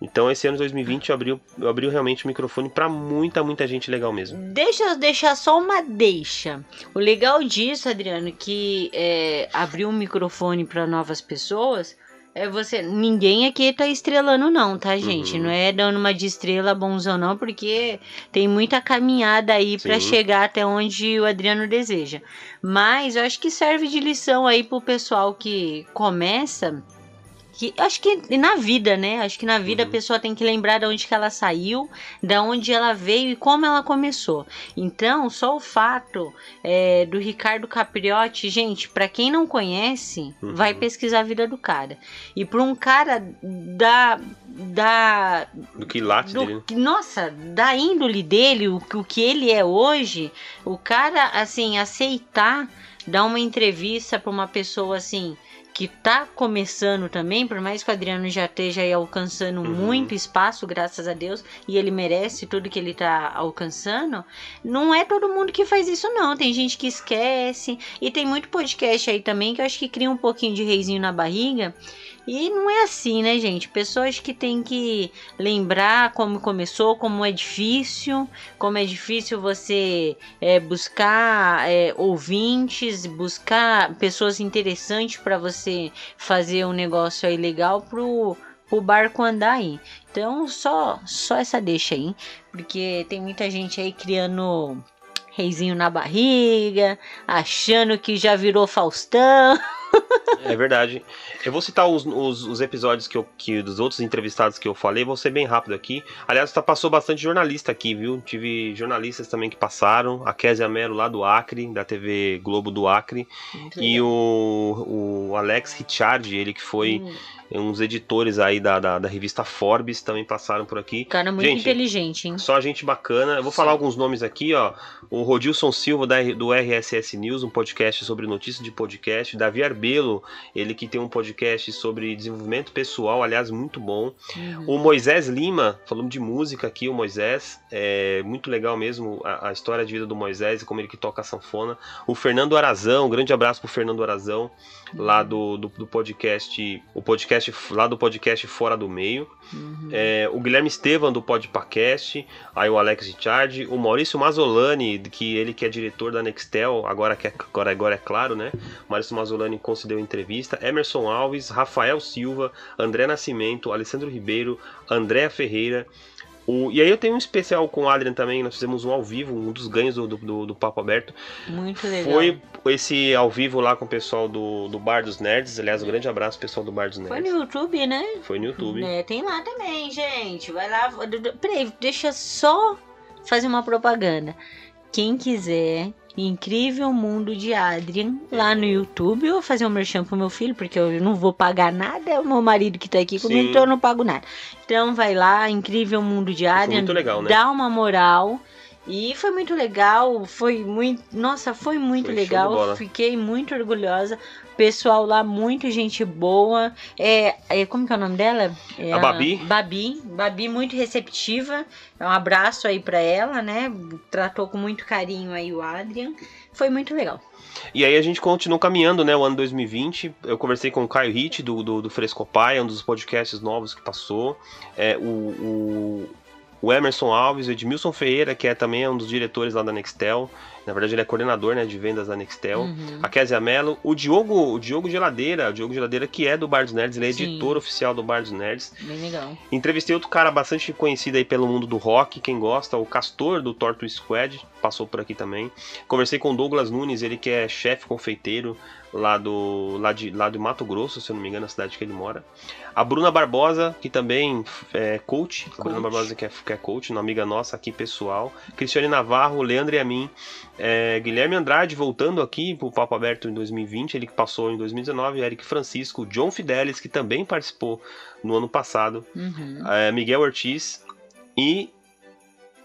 Então esse ano de 2020 eu abri, eu abri realmente o microfone pra muita, muita gente legal mesmo. Deixa eu deixar só uma deixa. O legal disso, Adriano, que é, abrir um microfone para novas pessoas é você. Ninguém aqui tá estrelando, não, tá, gente? Uhum. Não é dando uma de estrela bonzão, não, porque tem muita caminhada aí para chegar até onde o Adriano deseja. Mas eu acho que serve de lição aí pro pessoal que começa. Que, acho que na vida, né? Acho que na vida a pessoa tem que lembrar de onde que ela saiu, da onde ela veio e como ela começou. Então, só o fato é, do Ricardo Capriotti, gente, pra quem não conhece, Uhum. vai pesquisar a vida do cara. E pra um cara da. da Do que late do- dele. nossa, da índole dele, o, o que ele é hoje, o cara, assim, aceitar dar uma entrevista pra uma pessoa assim. Que tá começando também, por mais que o Adriano já esteja aí alcançando Uhum. muito espaço, graças a Deus, e ele merece tudo que ele tá alcançando. Não é todo mundo que faz isso, não. Tem gente que esquece. E tem muito podcast aí também que eu acho que cria um pouquinho de reizinho na barriga. E não é assim, né, gente? Pessoas que têm que lembrar como começou, como é difícil, como é difícil você é, buscar é, ouvintes, buscar pessoas interessantes para você fazer um negócio aí legal pro, barco andar aí. Então, só, só essa deixa aí, porque tem muita gente aí criando reizinho na barriga, achando que já virou Faustão. [LAUGHS] É verdade. Eu vou citar os, os, os episódios que, eu, que dos outros entrevistados que eu falei, vou ser bem rápido aqui. Aliás, tá, passou bastante jornalista aqui, viu? Tive jornalistas também que passaram. A Kézia Melo lá do Acre, da TV Globo do Acre. E o, o Alex Richard, ele que foi um dos editores aí da, da, da revista Forbes, também passaram por aqui. Cara muito Gente, inteligente, hein? Só gente bacana. Eu vou falar alguns nomes aqui, ó. O Rodilson Silva, da, do RSS News, um podcast sobre notícias de podcast. Davi Arbelo, ele que tem um podcast sobre desenvolvimento pessoal, aliás, muito bom. O Moisés Lima, falando de música aqui, o Moisés. É muito legal mesmo a, a história de vida do Moisés e como ele que toca a sanfona. O Fernando Arazão, um grande abraço pro Fernando Arazão, lá do, do, do podcast. O podcast lá do podcast Fora do Meio. É, o Guilherme Estevam do Podpacast, aí o Alex Richard, o Maurício Mazzolani, que ele que é diretor da Nextel, agora que é, agora, agora é claro, né? Maurício Mazzolani concedeu entrevista, Emerson Alves, Rafael Silva, André Nascimento, Alessandro Ribeiro, Andréa Ferreira, O, e aí eu tenho um especial com o Adrian também, nós fizemos um ao vivo, um dos ganhos do, do, do Papo Aberto. Muito legal. Foi esse ao vivo lá com o pessoal do, do Bar dos Nerds. Aliás, um grande abraço pessoal do Bar dos Foi Nerds. no YouTube, né? Foi no YouTube. É, tem lá também, gente. Vai lá. Peraí, deixa só fazer uma propaganda. Quem quiser, Incrível Mundo de Adrian, lá no YouTube. Eu vou fazer um merchan pro meu filho, porque eu não vou pagar nada. É o meu marido que tá aqui comigo, Sim. então eu não pago nada. Então vai lá, Incrível Mundo de Adrian. muito legal, né? Dá uma moral. E foi muito legal, foi muito. Nossa, foi muito Foi legal. Fiquei muito orgulhosa. Pessoal lá, muito gente boa. É, é, como que é o nome dela? É A Babi. Babi. Babi, muito receptiva. Um abraço aí pra ela, né? Tratou com muito carinho aí o Adrian. Foi muito legal. E aí a gente continuou caminhando, né, o ano 2020. Eu conversei com o Caio Hit, do, do, do Frescopai, um dos podcasts novos que passou. É, o, o, o Emerson Alves, o Edmilson Ferreira, que é também um dos diretores lá da Nextel. Na verdade, ele é coordenador né, de vendas da Nextel. Uhum. A Kézia Mello. O Diogo, o Diogo Geladeira, o Diogo Geladeira, que é do Bar dos Nerds, ele é Sim. editor oficial do Bar dos Nerds. Bem legal. Entrevistei outro cara bastante conhecido aí pelo mundo do rock, quem gosta, o Castor do Torto Squad, passou por aqui também. Conversei com o Douglas Nunes, ele que é chefe confeiteiro lá do lá de, lá do Mato Grosso, se eu não me engano, a cidade que ele mora. A Bruna Barbosa, que também é coach, a Bruna Barbosa que é, que é coach, uma amiga nossa aqui pessoal. Cristiane Navarro, Leandro e a mim. É, Guilherme Andrade voltando aqui pro Papo Aberto em 2020, ele que passou em 2019, Eric Francisco, John Fidelis, que também participou no ano passado, Uhum. é, Miguel Ortiz e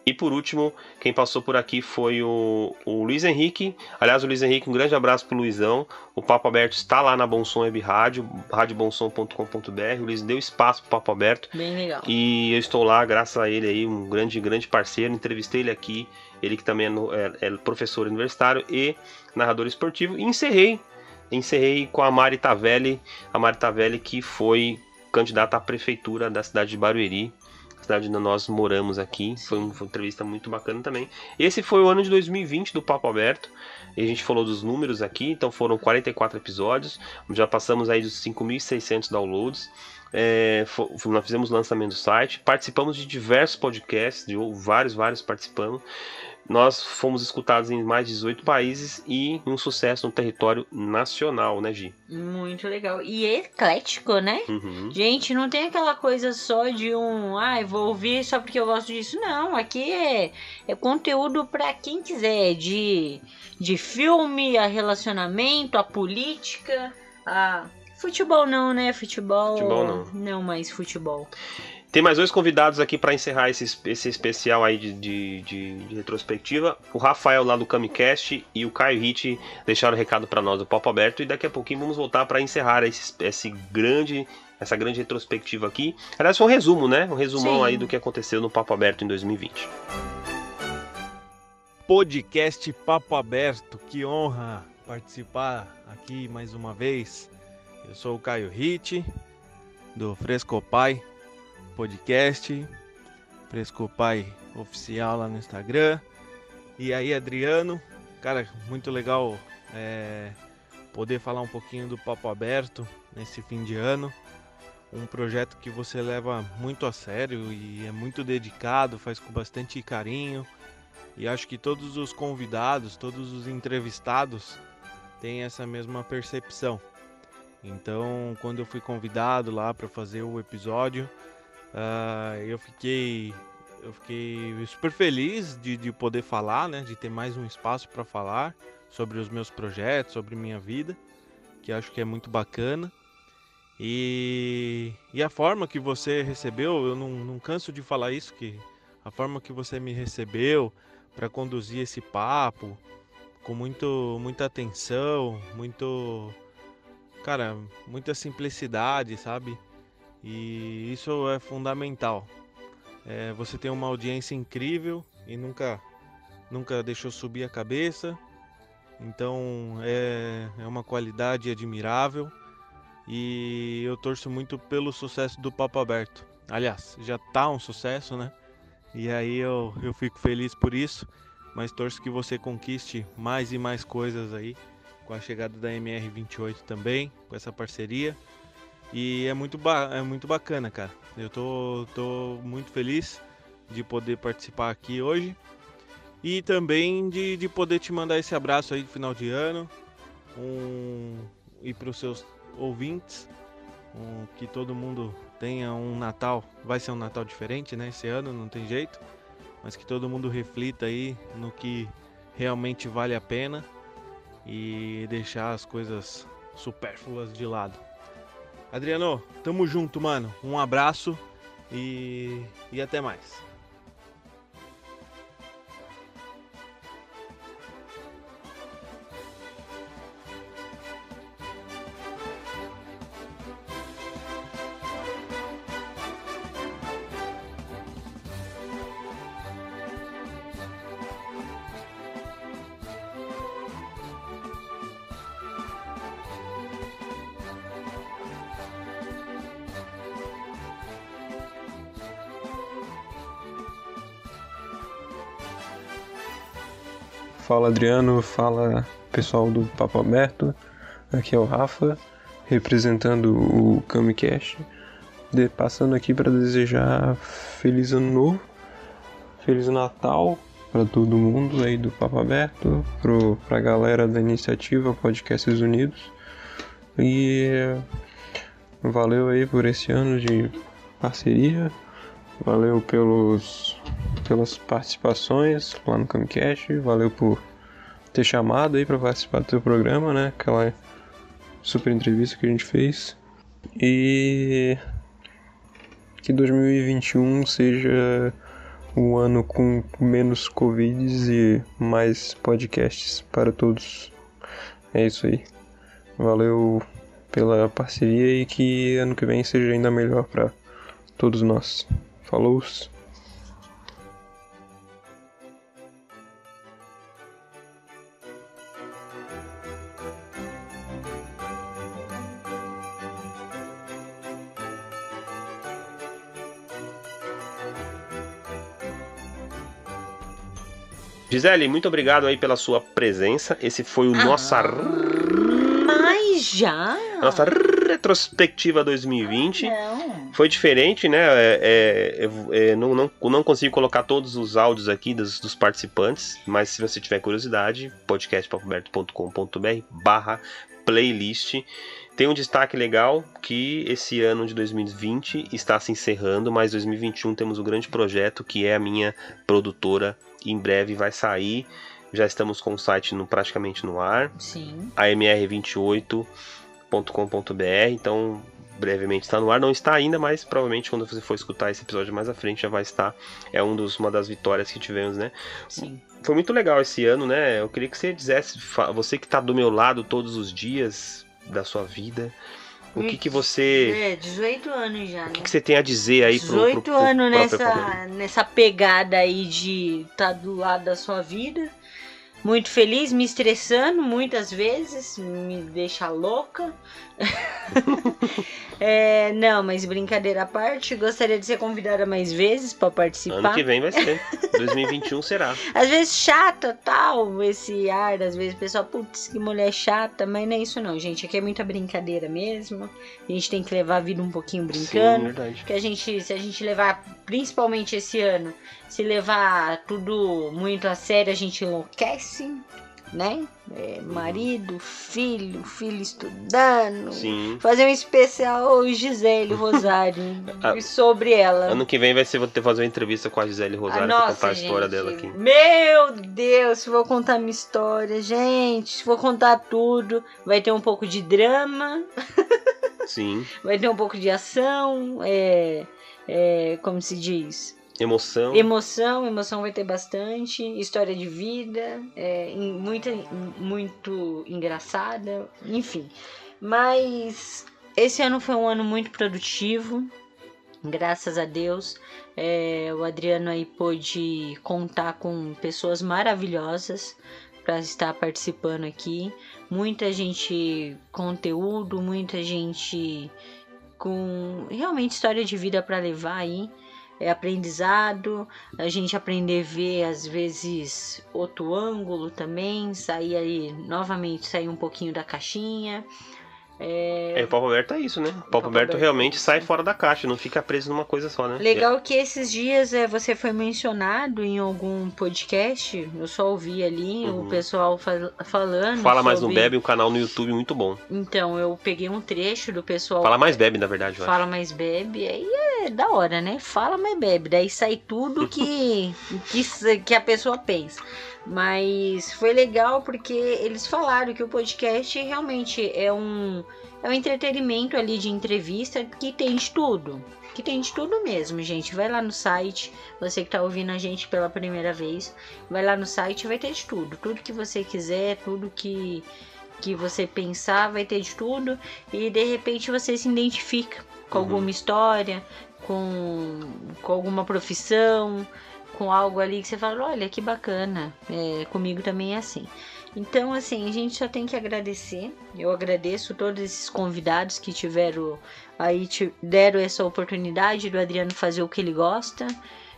e por último, quem passou por aqui foi o, o Luiz Henrique. Aliás, o Luiz Henrique, um grande abraço pro Luizão. O Papo Aberto está lá na Bonsom Web Rádio, radiobonsom.com.br. O Luiz deu espaço pro Papo Aberto. Bem legal. E eu estou lá, graças a ele aí, um grande, grande parceiro. Entrevistei ele aqui, ele que também é, é- é professor universitário e narrador esportivo. E encerrei, encerrei com a Mari Tavelli, a Mari Tavelli que foi candidata à prefeitura da cidade de Barueri, cidade onde nós moramos aqui. Foi, um- uma entrevista muito bacana também. Esse foi o ano de 2020 do Papo Aberto. E a gente falou dos números aqui, então foram 44 episódios. Já passamos aí dos 5.600 downloads. É, nós fizemos lançamento do site, participamos de diversos podcasts, de vários, vários participamos. Nós fomos escutados em mais de 18 países e um sucesso no território nacional, né, Gi? Muito legal. E eclético, né? Uhum. Gente, não tem aquela coisa só de um, ai, vou ouvir só porque eu gosto disso. Não, aqui é, é conteúdo pra quem quiser, de, de filme, a relacionamento, a política, a futebol não, né? Futebol, Futebol não. Não mais futebol. Tem mais dois convidados aqui para encerrar esse, esse especial aí de, de, de- de retrospectiva. O Rafael lá do Camicast e o Caio Hit deixaram recado para nós do Papo Aberto. E daqui a pouquinho vamos voltar para encerrar esse, esse grande, essa grande retrospectiva aqui. Aliás, foi um resumo, né? Um resumão Sim. aí do que aconteceu no Papo Aberto em 2020. podcast Papo Aberto. Que honra participar aqui mais uma vez. Eu sou o Caio Hit, do Frescopai Podcast, Frescopai Oficial lá no Instagram. E aí, Adriano, cara, muito legal é, poder falar um pouquinho do Papo Aberto nesse fim de ano. Um projeto que você leva muito a sério e é muito dedicado, faz com bastante carinho. E acho que todos os convidados, todos os entrevistados têm essa mesma percepção. Então, quando eu fui convidado lá para fazer o episódio, ah, eu fiquei eu fiquei super feliz de, de poder falar, né, de ter mais um espaço para falar sobre os meus projetos, sobre minha vida, que acho que é muito bacana. E, e a forma que você recebeu, eu não, não canso de falar isso, que a forma que você me recebeu para conduzir esse papo com muito, muita atenção, muito, cara, muita simplicidade, sabe? E isso é fundamental. É, você tem uma audiência incrível e nunca, nunca deixou subir a cabeça. Então é, é uma qualidade admirável e eu torço muito pelo sucesso do Papo Aberto. Aliás, já tá um sucesso, né? E aí eu, eu fico feliz por isso, mas torço que você conquiste mais e mais coisas aí com a chegada da MR28 também, com essa parceria. E é muito, é muito bacana, cara. Eu tô, tô muito feliz de poder participar aqui hoje. E também de, de poder te mandar esse abraço aí de final de ano. Um, e para os seus ouvintes. Um, que todo mundo tenha um Natal. Vai ser um Natal diferente, né? Esse ano, não tem jeito. Mas que todo mundo reflita aí no que realmente vale a pena. E deixar as coisas supérfluas de lado. Adriano, tamo junto, mano. Um abraço e, e até mais. Adriano, fala pessoal do Papo Aberto. Aqui é o Rafa, representando o Camicast. De, passando aqui para desejar feliz ano novo, feliz Natal para todo mundo aí do Papo Aberto, pro, pra galera da iniciativa Podcasts Unidos. E valeu aí por esse ano de parceria. Valeu pelos, pelas participações lá no Camcast. Valeu por ter chamado aí para participar do teu programa, né? Aquela super entrevista que a gente fez. E que 2021 seja um ano com menos Covids e mais podcasts para todos. É isso aí. Valeu pela parceria e que ano que vem seja ainda melhor para todos nós. Falou! Gisele, muito obrigado aí pela sua presença. Esse foi o ah, nossa. Mas já? Nossa retrospectiva 2020. Não. Foi diferente, né? É, é, é, não, não, não consigo colocar todos os áudios aqui dos, dos participantes, mas se você tiver curiosidade, podcastpapoberto.com.br barra playlist. Tem um destaque legal que esse ano de 2020 está se encerrando, mas 2021 temos um grande projeto que é a minha produtora em breve vai sair. Já estamos com o site no, praticamente no ar. Sim. amr28.com.br. Então, brevemente está no ar. Não está ainda, mas provavelmente quando você for escutar esse episódio mais à frente já vai estar. É um dos, uma das vitórias que tivemos, né? Sim. Foi muito legal esse ano, né? Eu queria que você dissesse, você que está do meu lado todos os dias da sua vida, o que, que você. É, 18 anos já, né? O que, que você tem a dizer aí pro 18 pro, pro anos nessa, nessa pegada aí de estar tá do lado da sua vida. Muito feliz, me estressando muitas vezes, me deixa louca. [LAUGHS] é, não, mas brincadeira à parte, gostaria de ser convidada mais vezes para participar. Ano que vem vai ser. 2021 será. [LAUGHS] Às vezes chata, tal, esse ar, às vezes o pessoal, putz, que mulher chata, mas não é isso não, gente. Aqui é muita brincadeira mesmo. A gente tem que levar a vida um pouquinho brincando. Sim, verdade. Que a gente, se a gente levar, principalmente esse ano, se levar tudo muito a sério, a gente enlouquece né? É, marido, filho, filho estudando. Sim. Fazer um especial Gisele [LAUGHS] Rosário ah, sobre ela. Ano que vem vai ser ter fazer uma entrevista com a Gisele Rosário ah, pra contar a história dela aqui. Meu Deus, vou contar minha história, gente, vou contar tudo, vai ter um pouco de drama. Sim. [LAUGHS] vai ter um pouco de ação, é, é como se diz? Emoção. Emoção, emoção vai ter bastante. História de vida, é, muito, muito engraçada, enfim. Mas esse ano foi um ano muito produtivo, graças a Deus. É, o Adriano aí pôde contar com pessoas maravilhosas para estar participando aqui. Muita gente conteúdo, muita gente com realmente história de vida para levar aí é aprendizado, a gente aprender a ver às vezes outro ângulo também, sair aí novamente, sair um pouquinho da caixinha. É, o Papo Aberto é isso, né? O Papo, Aberto, realmente sai fora da caixa, não fica preso numa coisa só, né? Legal que esses dias é, você foi mencionado em algum podcast, eu só ouvi ali o Uhum. pessoal fa- falando. Fala Mais Não sobre- Bebe, um canal no YouTube muito bom. Então, eu peguei um trecho do pessoal. Fala Mais Bebe, na verdade, eu acho. Fala mais bebe, aí é da hora, né? Fala mais bebe, daí sai tudo que, [LAUGHS] que, que a pessoa pensa. Mas foi legal porque eles falaram que o podcast realmente é um, é um entretenimento ali de entrevista que tem de tudo. Que tem de tudo mesmo, gente. Vai lá no site, você que tá ouvindo a gente pela primeira vez, vai lá no site vai ter de tudo. Tudo que você quiser, tudo que, que você pensar, vai ter de tudo. E de repente você se identifica com alguma história, com, com alguma profissão, com algo ali que você fala, olha que bacana, é, comigo também é assim. Então, assim, a gente só tem que agradecer. Eu agradeço todos esses convidados que tiveram aí, deram essa oportunidade do Adriano fazer o que ele gosta,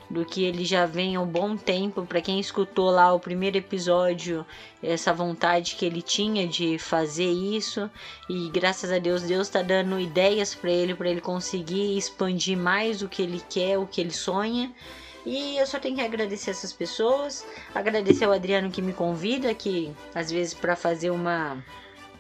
do que ele já vem há um bom tempo. Para quem escutou lá o primeiro episódio, essa vontade que ele tinha de fazer isso, e graças a Deus, Deus está dando ideias para ele, para ele conseguir expandir mais o que ele quer, o que ele sonha. E eu só tenho que agradecer essas pessoas, agradecer ao Adriano que me convida aqui, às vezes, para fazer uma,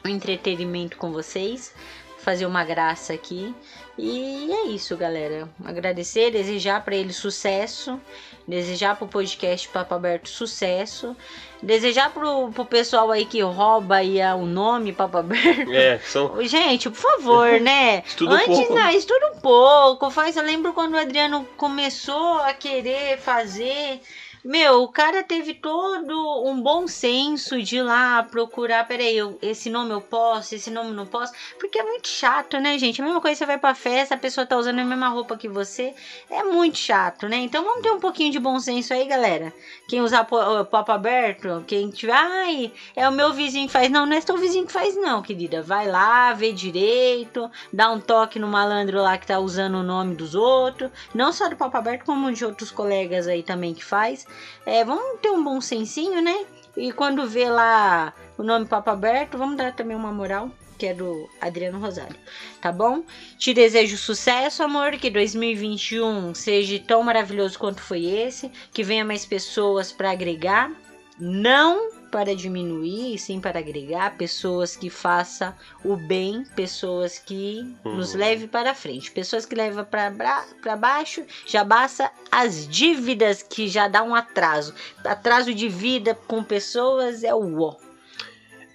um entretenimento com vocês, fazer uma graça aqui. E é isso, galera. Agradecer, desejar para ele sucesso, desejar pro podcast Papo Aberto sucesso, desejar pro, pro pessoal aí que rouba aí o nome Papo Aberto. É, são. [LAUGHS] Gente, por favor, né? [LAUGHS] Estuda um Antes, pouco. não, estuda um pouco. Faz, eu lembro quando o Adriano começou a querer fazer. Meu, o cara teve todo um bom senso de ir lá procurar. Peraí, eu, esse nome eu posso, esse nome não posso. Porque é muito chato, né, gente? A mesma coisa você vai pra festa, a pessoa tá usando a mesma roupa que você. É muito chato, né? Então vamos ter um pouquinho de bom senso aí, galera. Quem usar papo aberto, quem tiver, ai, é o meu vizinho que faz. Não, não é teu vizinho que faz, não, querida. Vai lá, vê direito, dá um toque no malandro lá que tá usando o nome dos outros. Não só do papo aberto, como de outros colegas aí também que faz. É, vamos ter um bom sensinho, né? E quando vê lá o nome papo aberto, vamos dar também uma moral. Que é do Adriano Rosário, tá bom? Te desejo sucesso, amor. Que 2021 seja tão maravilhoso quanto foi esse. Que venha mais pessoas para agregar. Não para diminuir, e sim para agregar. Pessoas que façam o bem. Pessoas que nos Uhum. leve para frente. Pessoas que levam para baixo. Já basta as dívidas que já dá um atraso. Atraso de vida com pessoas é o ó.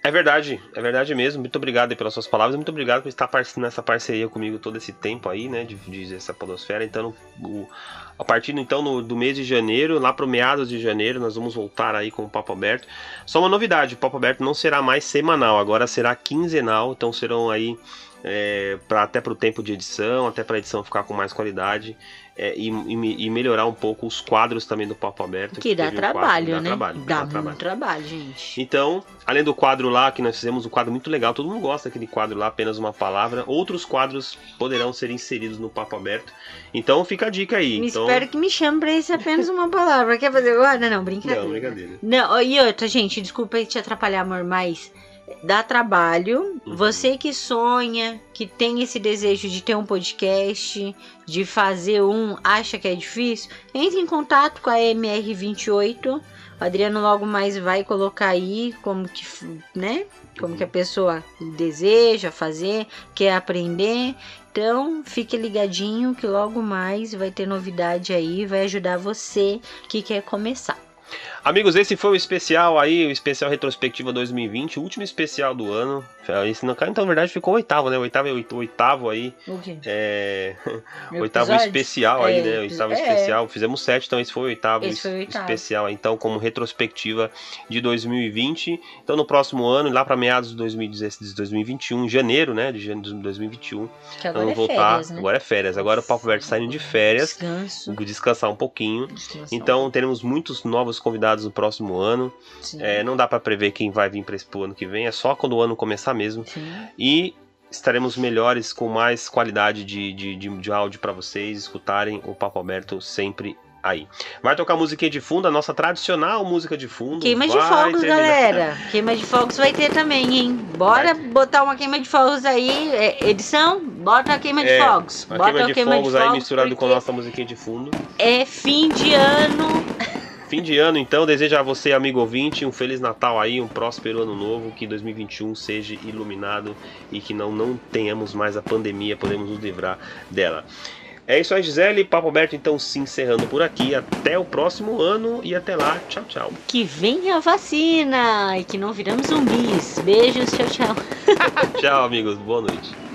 É verdade, é verdade mesmo. Muito obrigado pelas suas palavras. Muito obrigado por estar nessa parceria comigo todo esse tempo aí, né? De, de essa podosfera. Então, o- a partir então no- do mês de janeiro, lá pro meados de janeiro, nós vamos voltar aí com o Papo Aberto. Só uma novidade: o Papo Aberto não será mais semanal, agora será quinzenal. Então serão aí. É, pra, até para o tempo de edição, até para a edição ficar com mais qualidade é, e, e- e melhorar um pouco os quadros também do Papo Aberto. Que dá teve um quadro- trabalho, dá né? Trabalho, dá dá trabalho. trabalho, gente. Então, além do quadro lá, que nós fizemos um quadro muito legal, todo mundo gosta daquele quadro lá, apenas uma palavra. Outros quadros poderão ser inseridos no papo aberto. Então fica a dica aí. Me então... espero que me chame pra isso apenas uma palavra. Quer fazer agora? Não, brincadeira. Não, brincadeira. Não, e outra, gente, desculpa aí te atrapalhar, amor, mas dá trabalho. Uhum. Você que sonha, que tem esse desejo de ter um podcast, de fazer um, acha que é difícil, entre em contato com a MR28. O Adriano logo mais vai colocar aí como que, né? Como que a pessoa deseja fazer, quer aprender. Então, fique ligadinho que logo mais vai ter novidade aí, vai ajudar você que quer começar. Amigos, esse foi o especial aí, o especial retrospectiva 2020, o último especial do ano. Esse não caiu, então na verdade ficou oitavo, né? O oitavo é oitavo aí. O quê? É. [LAUGHS] Oitavo episódio? especial aí, É, né? Oitavo é. especial. Fizemos sete, então esse foi o oitavo Esse foi o oitavo. especial, então, como retrospectiva de 2020. Então, no próximo ano, lá para meados de 2016, 2021, em janeiro, né? De janeiro de 2021. Que agora vamos é voltar. férias, né? Agora é férias. Agora o Papo Verde saindo de férias. Descanso. Descansar um pouquinho. Descansar Então, teremos muitos novos convidados no próximo ano. É, não dá para prever quem vai vir para esse ano que vem, é só quando o ano começar mesmo. Sim. E estaremos melhores, com mais qualidade de, de, de, de áudio para vocês escutarem o Papo Aberto sempre aí. Vai tocar musiquinha de fundo, a nossa tradicional música de fundo. Queima de vai fogos, terminar. galera. Queima de fogos vai ter também, hein? Bora botar uma queima de fogos aí. É, edição, bota a queima de É, fogos. A Bota queima de fogos aí misturado com a nossa musiquinha de fundo. É fim de ano. Fim de ano, então, desejo a você, amigo ouvinte, um Feliz Natal aí, um próspero ano novo, que 2021 seja iluminado e que não, não tenhamos mais a pandemia, podemos nos livrar dela. É isso aí, Gisele. Papo aberto, então, se encerrando por aqui. Até o próximo ano e até lá. Tchau, tchau. Que venha a vacina e que não viramos zumbis. Beijos, tchau, tchau. [LAUGHS] tchau, amigos. Boa noite.